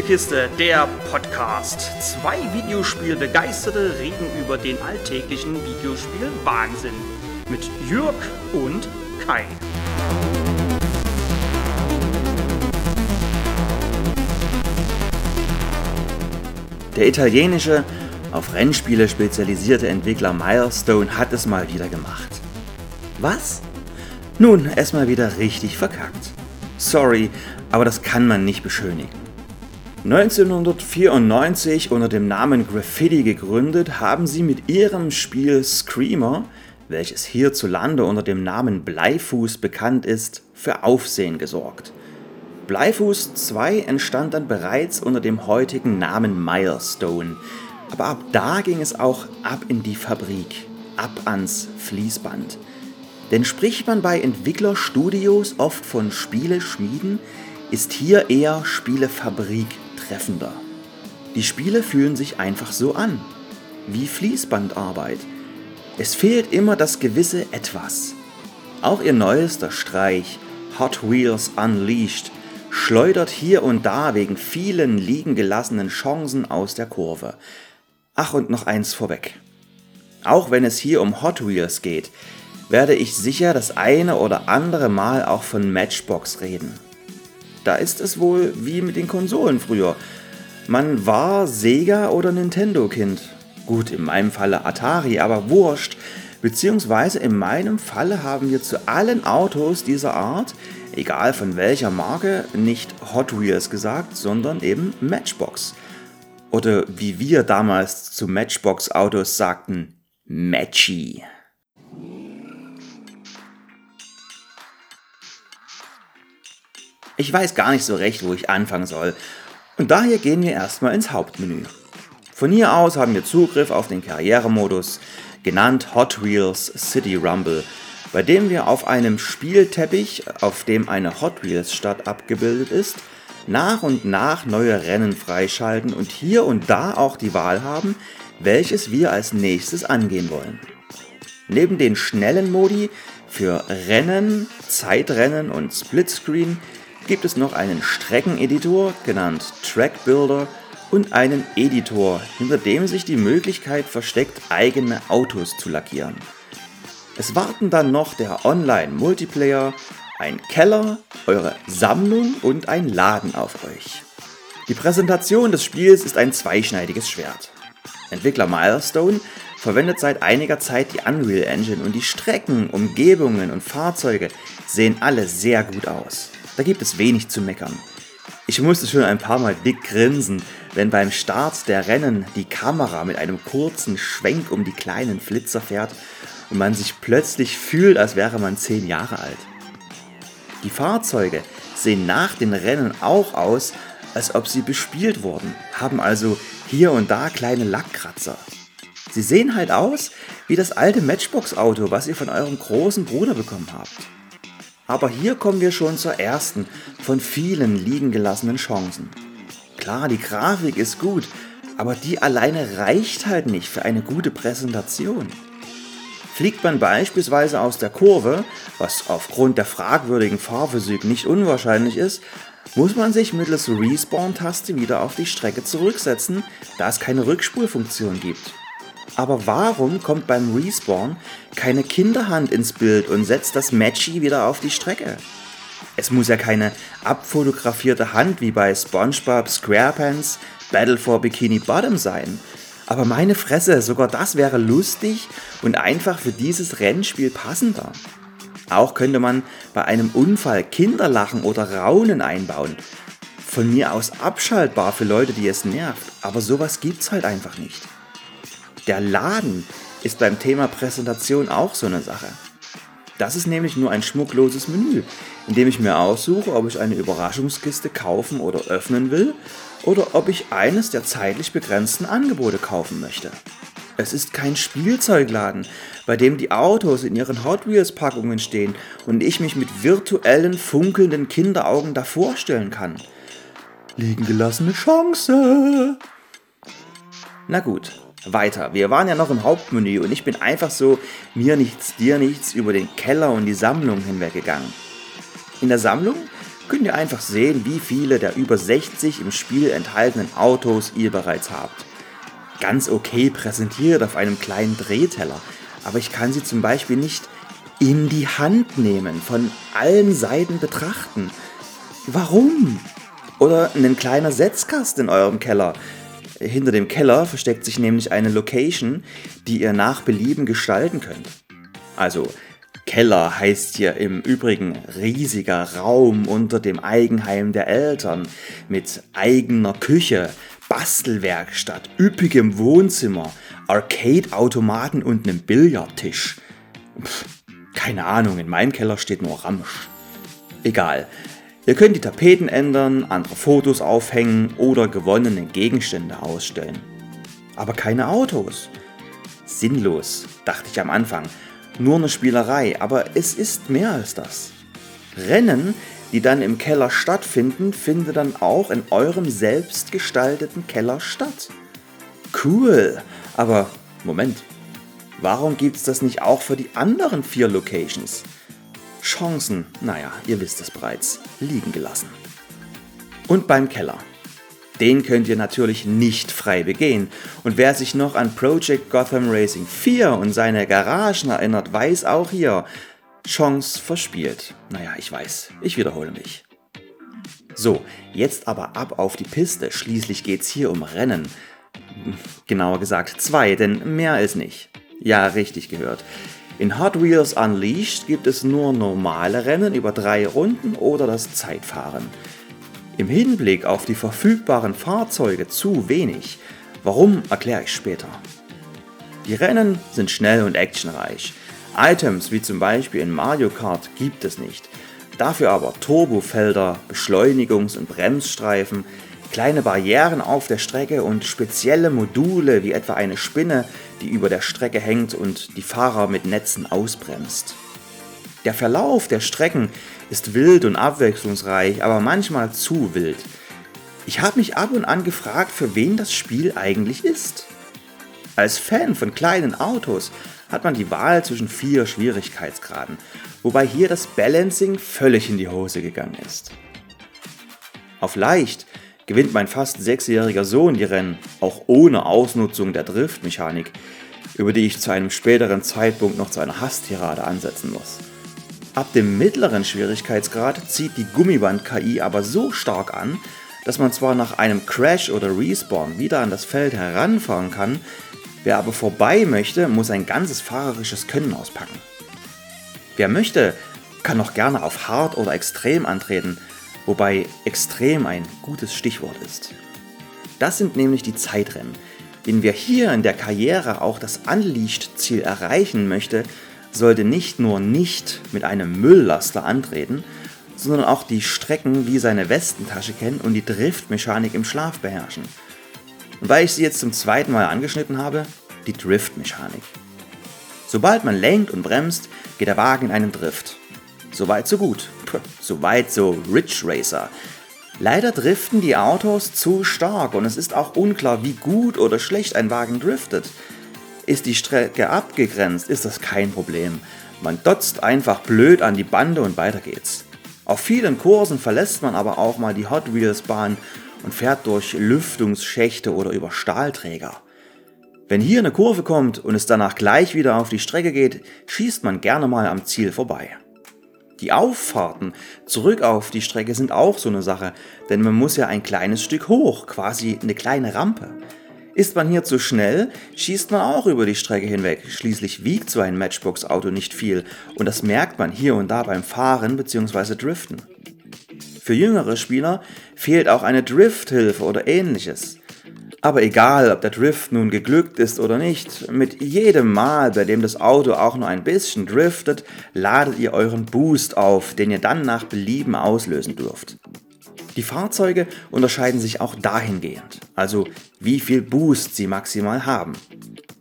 Spielekiste, der Podcast. Zwei Videospielbegeisterte reden über den alltäglichen Videospiel-Wahnsinn. Mit Jürg und Kai. Der italienische, auf Rennspiele spezialisierte Entwickler Milestone hat es mal wieder gemacht. Was? Nun, erstmal wieder richtig verkackt. Sorry, aber das kann man nicht beschönigen. 1994 unter dem Namen Graffiti gegründet, haben sie mit ihrem Spiel Screamer, welches hierzulande unter dem Namen Bleifuß bekannt ist, für Aufsehen gesorgt. Bleifuß 2 entstand dann bereits unter dem heutigen Namen Milestone, aber ab da ging es auch ab in die Fabrik, ab ans Fließband. Denn spricht man bei Entwicklerstudios oft von Spieleschmieden, ist hier eher Spielefabrik treffender. Die Spiele fühlen sich einfach so an, wie Fließbandarbeit. Es fehlt immer das gewisse Etwas. Auch ihr neuester Streich, Hot Wheels Unleashed, schleudert hier und da wegen vielen liegen gelassenen Chancen aus der Kurve. Ach und noch eins vorweg. Auch wenn es hier um Hot Wheels geht, werde ich sicher das eine oder andere Mal auch von Matchbox reden. Da ist es wohl wie mit den Konsolen früher. Man war Sega oder Nintendo Kind. Gut, in meinem Falle Atari, aber wurscht. Beziehungsweise in meinem Falle haben wir zu allen Autos dieser Art, egal von welcher Marke, nicht Hot Wheels gesagt, sondern eben Matchbox. Oder wie wir damals zu Matchbox Autos sagten, Matchy. Ich weiß gar nicht so recht, wo ich anfangen soll. Und daher gehen wir erstmal ins Hauptmenü. Von hier aus haben wir Zugriff auf den Karrieremodus, genannt Hot Wheels City Rumble, bei dem wir auf einem Spielteppich, auf dem eine Hot Wheels Stadt abgebildet ist, nach und nach neue Rennen freischalten und hier und da auch die Wahl haben, welches wir als nächstes angehen wollen. Neben den schnellen Modi für Rennen, Zeitrennen und Splitscreen gibt es noch einen Streckeneditor, genannt Track Builder, und einen Editor, hinter dem sich die Möglichkeit versteckt, eigene Autos zu lackieren. Es warten dann noch der Online-Multiplayer, ein Keller, eure Sammlung und ein Laden auf euch. Die Präsentation des Spiels ist ein zweischneidiges Schwert. Entwickler Milestone verwendet seit einiger Zeit die Unreal Engine und die Strecken, Umgebungen und Fahrzeuge sehen alle sehr gut aus. Da gibt es wenig zu meckern. Ich musste schon ein paar Mal dick grinsen, wenn beim Start der Rennen die Kamera mit einem kurzen Schwenk um die kleinen Flitzer fährt und man sich plötzlich fühlt, als wäre man 10 Jahre alt. Die Fahrzeuge sehen nach den Rennen auch aus, als ob sie bespielt wurden, haben also hier und da kleine Lackkratzer. Sie sehen halt aus wie das alte Matchbox-Auto, was ihr von eurem großen Bruder bekommen habt. Aber hier kommen wir schon zur ersten von vielen liegen gelassenen Chancen. Klar, die Grafik ist gut, aber die alleine reicht halt nicht für eine gute Präsentation. Fliegt man beispielsweise aus der Kurve, was aufgrund der fragwürdigen Fahrphysik nicht unwahrscheinlich ist, muss man sich mittels Respawn-Taste wieder auf die Strecke zurücksetzen, da es keine Rückspulfunktion gibt. Aber warum kommt beim Respawn keine Kinderhand ins Bild und setzt das Matchy wieder auf die Strecke? Es muss ja keine abfotografierte Hand wie bei SpongeBob SquarePants Battle for Bikini Bottom sein. Aber meine Fresse, sogar das wäre lustig und einfach für dieses Rennspiel passender. Auch könnte man bei einem Unfall Kinderlachen oder Raunen einbauen. Von mir aus abschaltbar für Leute, die es nervt, aber sowas gibt's halt einfach nicht. Der Laden ist beim Thema Präsentation auch so eine Sache. Das ist nämlich nur ein schmuckloses Menü, in dem ich mir aussuche, ob ich eine Überraschungskiste kaufen oder öffnen will oder ob ich eines der zeitlich begrenzten Angebote kaufen möchte. Es ist kein Spielzeugladen, bei dem die Autos in ihren Hot Wheels Packungen stehen und ich mich mit virtuellen, funkelnden Kinderaugen davor stellen kann. Liegen gelassene Chance. Na gut, weiter. Wir waren ja noch im Hauptmenü und ich bin einfach so mir nichts, dir nichts über den Keller und die Sammlung hinweggegangen. In der Sammlung könnt ihr einfach sehen, wie viele der über 60 im Spiel enthaltenen Autos ihr bereits habt. Ganz okay präsentiert auf einem kleinen Drehteller, aber ich kann sie zum Beispiel nicht in die Hand nehmen, von allen Seiten betrachten. Warum? Oder einen kleiner Setzkasten in eurem Keller. Hinter dem Keller versteckt sich nämlich eine Location, die ihr nach Belieben gestalten könnt. Also, Keller heißt hier im Übrigen riesiger Raum unter dem Eigenheim der Eltern mit eigener Küche, Bastelwerkstatt, üppigem Wohnzimmer, Arcade-Automaten und einem Billardtisch. Pff, keine Ahnung, in meinem Keller steht nur Ramsch. Egal. Ihr könnt die Tapeten ändern, andere Fotos aufhängen oder gewonnene Gegenstände ausstellen. Aber keine Autos. Sinnlos, dachte ich am Anfang. Nur eine Spielerei, aber es ist mehr als das. Rennen, die dann im Keller stattfinden, finden dann auch in eurem selbstgestalteten Keller statt. Cool, aber Moment, Warum gibt es das nicht auch für die anderen vier Locations? Chancen, naja, ihr wisst es bereits, liegen gelassen. Und beim Keller. Den könnt ihr natürlich nicht frei begehen. Und wer sich noch an Project Gotham Racing 4 und seine Garagen erinnert, weiß auch hier, Chance verspielt. Naja, ich weiß, ich wiederhole mich. So, jetzt aber ab auf die Piste. Schließlich geht's hier um Rennen. Genauer gesagt zwei, denn mehr ist nicht. Ja, richtig gehört. In Hot Wheels Unleashed gibt es nur normale Rennen über drei Runden oder das Zeitfahren. Im Hinblick auf die verfügbaren Fahrzeuge zu wenig. Warum, erkläre ich später. Die Rennen sind schnell und actionreich. Items wie zum Beispiel in Mario Kart gibt es nicht. Dafür aber Turbofelder, Beschleunigungs- und Bremsstreifen, kleine Barrieren auf der Strecke und spezielle Module wie etwa eine Spinne, die über der Strecke hängt und die Fahrer mit Netzen ausbremst. Der Verlauf der Strecken ist wild und abwechslungsreich, aber manchmal zu wild. Ich habe mich ab und an gefragt, für wen das Spiel eigentlich ist. Als Fan von kleinen Autos hat man die Wahl zwischen vier Schwierigkeitsgraden, wobei hier das Balancing völlig in die Hose gegangen ist. Auf leicht gewinnt mein fast sechsjähriger Sohn die Rennen, auch ohne Ausnutzung der Driftmechanik, über die ich zu einem späteren Zeitpunkt noch zu einer Hasstirade ansetzen muss. Ab dem mittleren Schwierigkeitsgrad zieht die Gummiband-KI aber so stark an, dass man zwar nach einem Crash oder Respawn wieder an das Feld heranfahren kann, wer aber vorbei möchte, muss ein ganzes fahrerisches Können auspacken. Wer möchte, kann noch gerne auf Hard oder Extrem antreten, wobei extrem ein gutes Stichwort ist. Das sind nämlich die Zeitrennen. Wenn wir hier in der Karriere auch das Unleashed-Ziel erreichen möchte, sollte nicht nur nicht mit einem Mülllaster antreten, sondern auch die Strecken wie seine Westentasche kennen und die Driftmechanik im Schlaf beherrschen. Und weil ich sie jetzt zum zweiten Mal angeschnitten habe, die Driftmechanik. Sobald man lenkt und bremst, geht der Wagen in einen Drift. Soweit so gut. Soweit so Rich Racer. Leider driften die Autos zu stark und es ist auch unklar, wie gut oder schlecht ein Wagen driftet. Ist die Strecke abgegrenzt, ist das kein Problem. Man dotzt einfach blöd an die Bande und weiter geht's. Auf vielen Kursen verlässt man aber auch mal die Hot Wheels Bahn und fährt durch Lüftungsschächte oder über Stahlträger. Wenn hier eine Kurve kommt und es danach gleich wieder auf die Strecke geht, schießt man gerne mal am Ziel vorbei. Die Auffahrten zurück auf die Strecke sind auch so eine Sache, denn man muss ja ein kleines Stück hoch, quasi eine kleine Rampe. Ist man hier zu schnell, schießt man auch über die Strecke hinweg. Schließlich wiegt so ein Matchbox-Auto nicht viel und das merkt man hier und da beim Fahren bzw. Driften. Für jüngere Spieler fehlt auch eine Drifthilfe oder ähnliches. Aber egal, ob der Drift nun geglückt ist oder nicht, mit jedem Mal, bei dem das Auto auch nur ein bisschen driftet, ladet ihr euren Boost auf, den ihr dann nach Belieben auslösen dürft. Die Fahrzeuge unterscheiden sich auch dahingehend, also wie viel Boost sie maximal haben.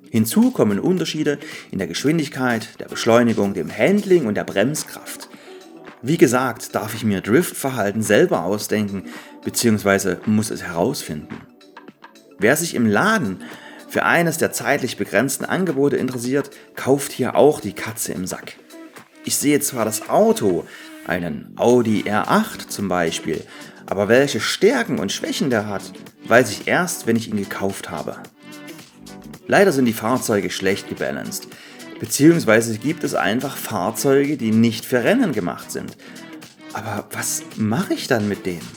Hinzu kommen Unterschiede in der Geschwindigkeit, der Beschleunigung, dem Handling und der Bremskraft. Wie gesagt, darf ich mir Driftverhalten selber ausdenken bzw. muss es herausfinden. Wer sich im Laden für eines der zeitlich begrenzten Angebote interessiert, kauft hier auch die Katze im Sack. Ich sehe zwar das Auto, einen Audi R8 zum Beispiel, aber welche Stärken und Schwächen der hat, weiß ich erst, wenn ich ihn gekauft habe. Leider sind die Fahrzeuge schlecht gebalanced, beziehungsweise gibt es einfach Fahrzeuge, die nicht für Rennen gemacht sind. Aber was mache ich dann mit denen?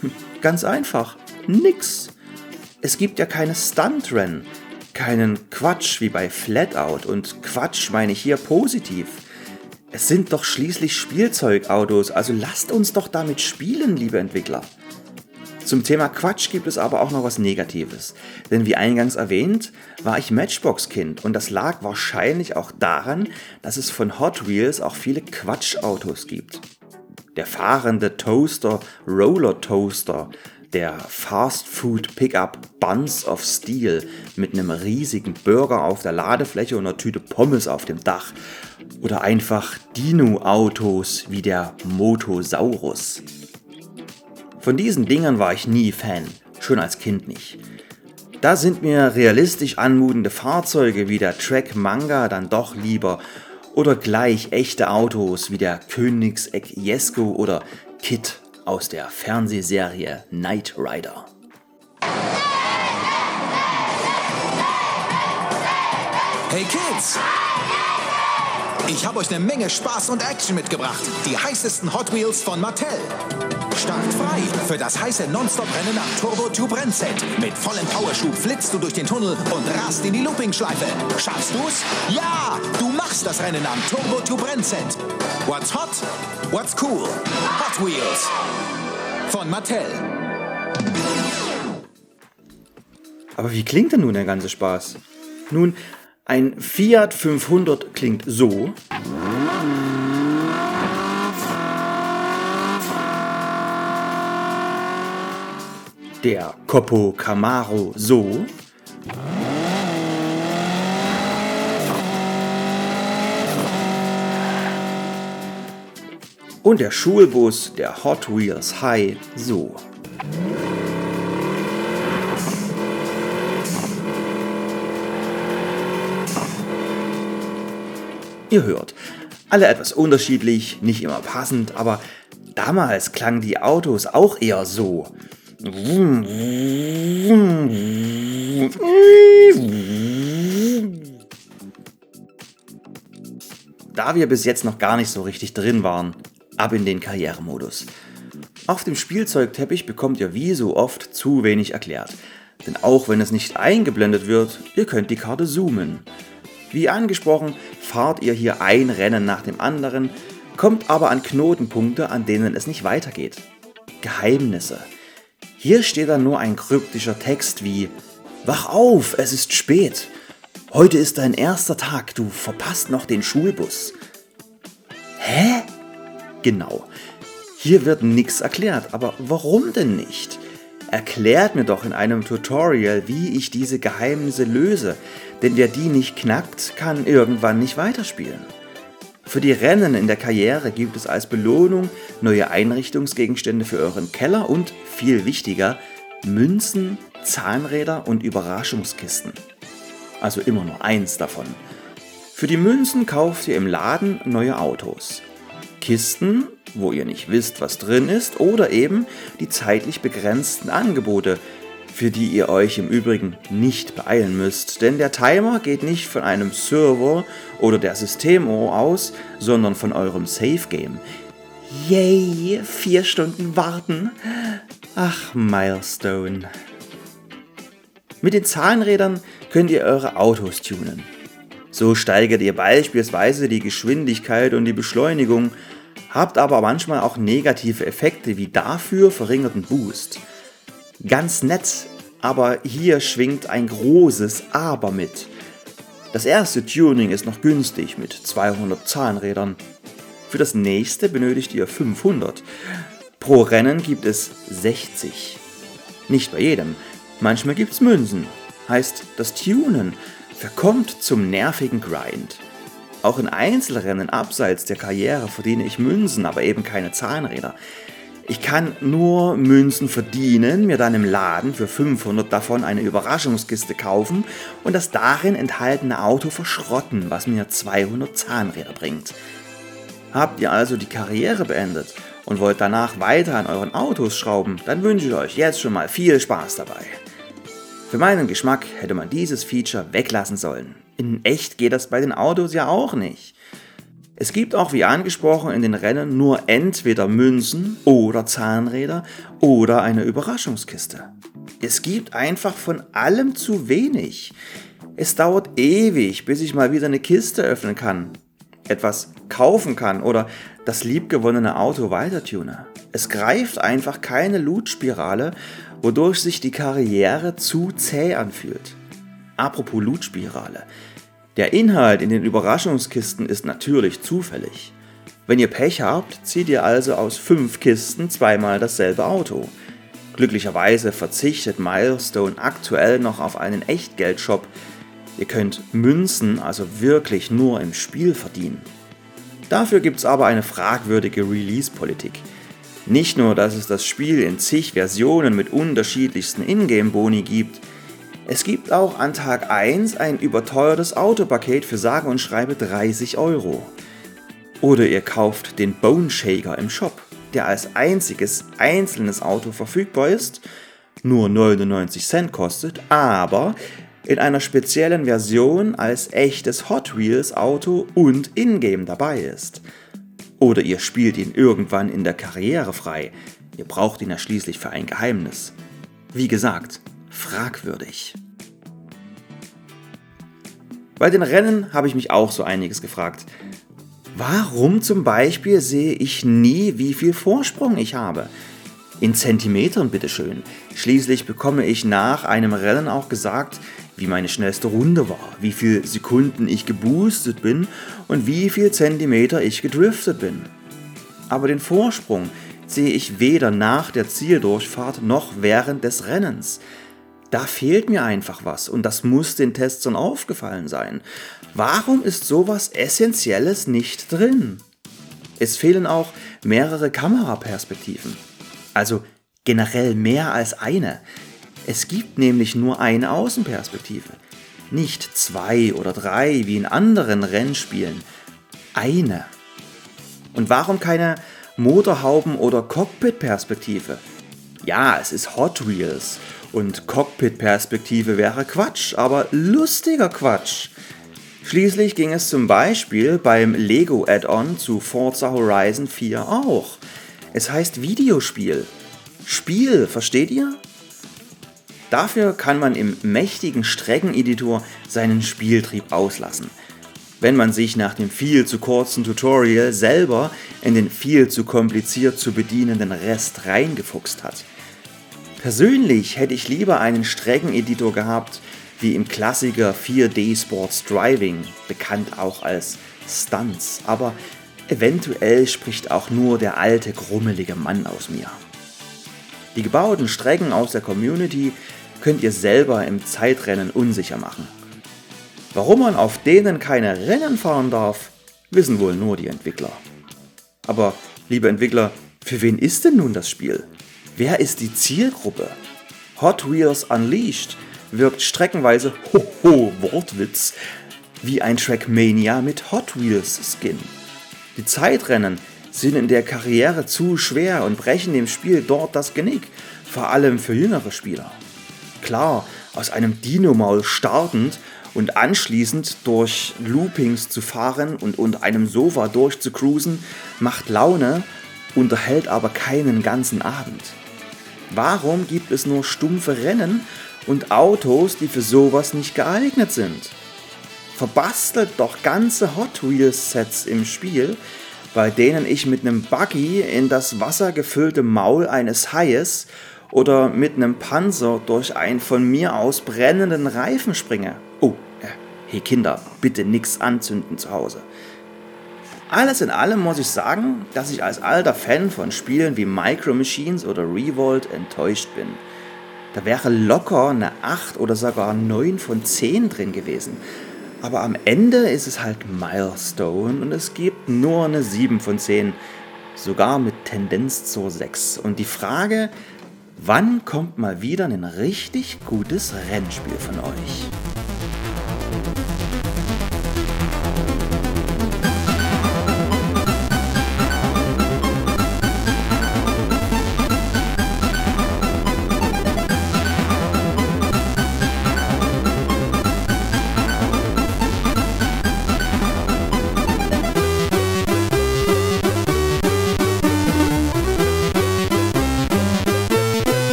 Hm, ganz einfach, nix. Es gibt ja keine Stuntrennen, keinen Quatsch wie bei Flatout und Quatsch meine ich hier positiv. Es sind doch schließlich Spielzeugautos, also lasst uns doch damit spielen, liebe Entwickler. Zum Thema Quatsch gibt es aber auch noch was Negatives. Denn wie eingangs erwähnt, war ich Matchbox-Kind und das lag wahrscheinlich auch daran, dass es von Hot Wheels auch viele Quatschautos gibt. Der fahrende Toaster Roller Toaster, der Fast Food Pickup Buns of Steel mit einem riesigen Burger auf der Ladefläche und einer Tüte Pommes auf dem Dach oder einfach Dino-Autos wie der Motosaurus. Von diesen Dingern war ich nie Fan, schon als Kind nicht. Da sind mir realistisch anmutende Fahrzeuge wie der Track Manga dann doch lieber oder gleich echte Autos wie der Königseck Jesko oder Kit aus der Fernsehserie Knight Rider. Hey Kids! Ich habe euch eine Menge Spaß und Action mitgebracht. Die heißesten Hot Wheels von Mattel. Start frei für das heiße Nonstop-Rennen am Turbo Tube Rennset. Mit vollem Powerschub flitzt du durch den Tunnel und rast in die Looping-Schleife. Schaffst du's? Ja! Du machst das Rennen am Turbo Tube Rennset. What's hot? What's cool? Hot Wheels. Von Mattel. Aber wie klingt denn nun der ganze Spaß? Nun, ein Fiat 500 klingt so. Der Coppo Camaro so. Und der Schulbus, der Hot Wheels High so. Ihr hört, alle etwas unterschiedlich, nicht immer passend, aber damals klangen die Autos auch eher so. Da wir bis jetzt noch gar nicht so richtig drin waren, ab in den Karrieremodus. Auf dem Spielzeugteppich bekommt ihr wie so oft zu wenig erklärt. Denn auch wenn es nicht eingeblendet wird, ihr könnt die Karte zoomen. Wie angesprochen, fahrt ihr hier ein Rennen nach dem anderen, kommt aber an Knotenpunkte, an denen es nicht weitergeht. Geheimnisse. Hier steht dann nur ein kryptischer Text wie Wach auf, es ist spät. Heute ist dein erster Tag, du verpasst noch den Schulbus. Hä? Genau. Hier wird nichts erklärt, aber warum denn nicht? Erklärt mir doch in einem Tutorial, wie ich diese Geheimnisse löse, denn wer die nicht knackt, kann irgendwann nicht weiterspielen. Für die Rennen in der Karriere gibt es als Belohnung neue Einrichtungsgegenstände für euren Keller und, viel wichtiger, Münzen, Zahnräder und Überraschungskisten. Also immer nur eins davon. Für die Münzen kauft ihr im Laden neue Autos. Kisten, wo ihr nicht wisst, was drin ist, oder eben die zeitlich begrenzten Angebote, für die ihr euch im Übrigen nicht beeilen müsst, denn der Timer geht nicht von einem Server oder der Systemuhr aus, sondern von eurem Safe Game. Yay, vier Stunden warten. Ach, Milestone. Mit den Zahnrädern könnt ihr eure Autos tunen. So steigert ihr beispielsweise die Geschwindigkeit und die Beschleunigung habt aber manchmal auch negative Effekte wie dafür verringerten Boost. Ganz nett, aber hier schwingt ein großes Aber mit. Das erste Tuning ist noch günstig mit 200 Zahnrädern. Für das nächste benötigt ihr 500. Pro Rennen gibt es 60. Nicht bei jedem. Manchmal gibt's Münzen. Heißt, das Tunen verkommt zum nervigen Grind. Auch in Einzelrennen abseits der Karriere verdiene ich Münzen, aber eben keine Zahnräder. Ich kann nur Münzen verdienen, mir dann im Laden für 500 davon eine Überraschungskiste kaufen und das darin enthaltene Auto verschrotten, was mir 200 Zahnräder bringt. Habt ihr also die Karriere beendet und wollt danach weiter an euren Autos schrauben, dann wünsche ich euch jetzt schon mal viel Spaß dabei. Für meinen Geschmack hätte man dieses Feature weglassen sollen. In echt geht das bei den Autos ja auch nicht. Es gibt auch, wie angesprochen, in den Rennen nur entweder Münzen oder Zahnräder oder eine Überraschungskiste. Es gibt einfach von allem zu wenig. Es dauert ewig, bis ich mal wieder eine Kiste öffnen kann, etwas kaufen kann oder das liebgewonnene Auto weitertune. Es greift einfach keine Loot-Spirale, wodurch sich die Karriere zu zäh anfühlt. Apropos Loot-Spirale. Der Inhalt in den Überraschungskisten ist natürlich zufällig. Wenn ihr Pech habt, zieht ihr also aus fünf Kisten zweimal dasselbe Auto. Glücklicherweise verzichtet Milestone aktuell noch auf einen Echtgeldshop. Ihr könnt Münzen also wirklich nur im Spiel verdienen. Dafür gibt es aber eine fragwürdige Release-Politik. Nicht nur, dass es das Spiel in zig Versionen mit unterschiedlichsten Ingame-Boni gibt, es gibt auch an Tag 1 ein überteuertes Autopaket für sage und schreibe 30 Euro. Oder ihr kauft den Bone Shaker im Shop, der als einziges einzelnes Auto verfügbar ist, nur 99 Cent kostet, aber in einer speziellen Version als echtes Hot Wheels Auto und Ingame dabei ist. Oder ihr spielt ihn irgendwann in der Karriere frei. Ihr braucht ihn ja schließlich für ein Geheimnis. Wie gesagt, fragwürdig. Bei den Rennen habe ich mich auch so einiges gefragt. Warum zum Beispiel sehe ich nie, wie viel Vorsprung ich habe? In Zentimetern bitteschön. Schließlich bekomme ich nach einem Rennen auch gesagt, wie meine schnellste Runde war, wie viele Sekunden ich geboostet bin und wie viel Zentimeter ich gedriftet bin. Aber den Vorsprung sehe ich weder nach der Zieldurchfahrt noch während des Rennens. Da fehlt mir einfach was und das muss den Testern aufgefallen sein. Warum ist sowas Essentielles nicht drin? Es fehlen auch mehrere Kameraperspektiven. Also generell mehr als eine. Es gibt nämlich nur eine Außenperspektive. Nicht zwei oder drei wie in anderen Rennspielen. Eine. Und warum keine Motorhauben- oder Cockpit-Perspektive? Ja, es ist Hot Wheels und Cockpit-Perspektive wäre Quatsch, aber lustiger Quatsch. Schließlich ging es zum Beispiel beim Lego Add-on zu Forza Horizon 4 auch. Es heißt Videospiel. Spiel, versteht ihr? Dafür kann man im mächtigen Streckeneditor seinen Spieltrieb auslassen. Wenn man sich nach dem viel zu kurzen Tutorial selber in den viel zu kompliziert zu bedienenden Rest reingefuchst hat. Persönlich hätte ich lieber einen Streckeneditor gehabt, wie im Klassiker 4D Sports Driving, bekannt auch als Stunts, aber eventuell spricht auch nur der alte grummelige Mann aus mir. Die gebauten Strecken aus der Community könnt ihr selber im Zeitrennen unsicher machen. Warum man auf denen keine Rennen fahren darf, wissen wohl nur die Entwickler. Aber, liebe Entwickler, für wen ist denn nun das Spiel? Wer ist die Zielgruppe? Hot Wheels Unleashed wirkt streckenweise, hoho, Wortwitz, wie ein Trackmania mit Hot Wheels Skin. Die Zeitrennen sind in der Karriere zu schwer und brechen dem Spiel dort das Genick, vor allem für jüngere Spieler. Klar, aus einem Dino-Maul startend und anschließend durch Loopings zu fahren und unter einem Sofa durchzucruisen, macht Laune, unterhält aber keinen ganzen Abend. Warum gibt es nur stumpfe Rennen und Autos, die für sowas nicht geeignet sind? Verbastelt doch ganze Hot Wheels Sets im Spiel, bei denen ich mit einem Buggy in das wassergefüllte Maul eines Haies oder mit einem Panzer durch einen von mir aus brennenden Reifen springe. Oh, äh, hey Kinder, bitte nix anzünden zu Hause. Alles in allem muss ich sagen, dass ich als alter Fan von Spielen wie Micro Machines oder Revolt enttäuscht bin. Da wäre locker eine 8 oder sogar 9 von 10 drin gewesen. Aber am Ende ist es halt Milestone und es gibt nur eine 7 von 10, sogar mit Tendenz zur 6. Und die Frage, wann kommt mal wieder ein richtig gutes Rennspiel von euch?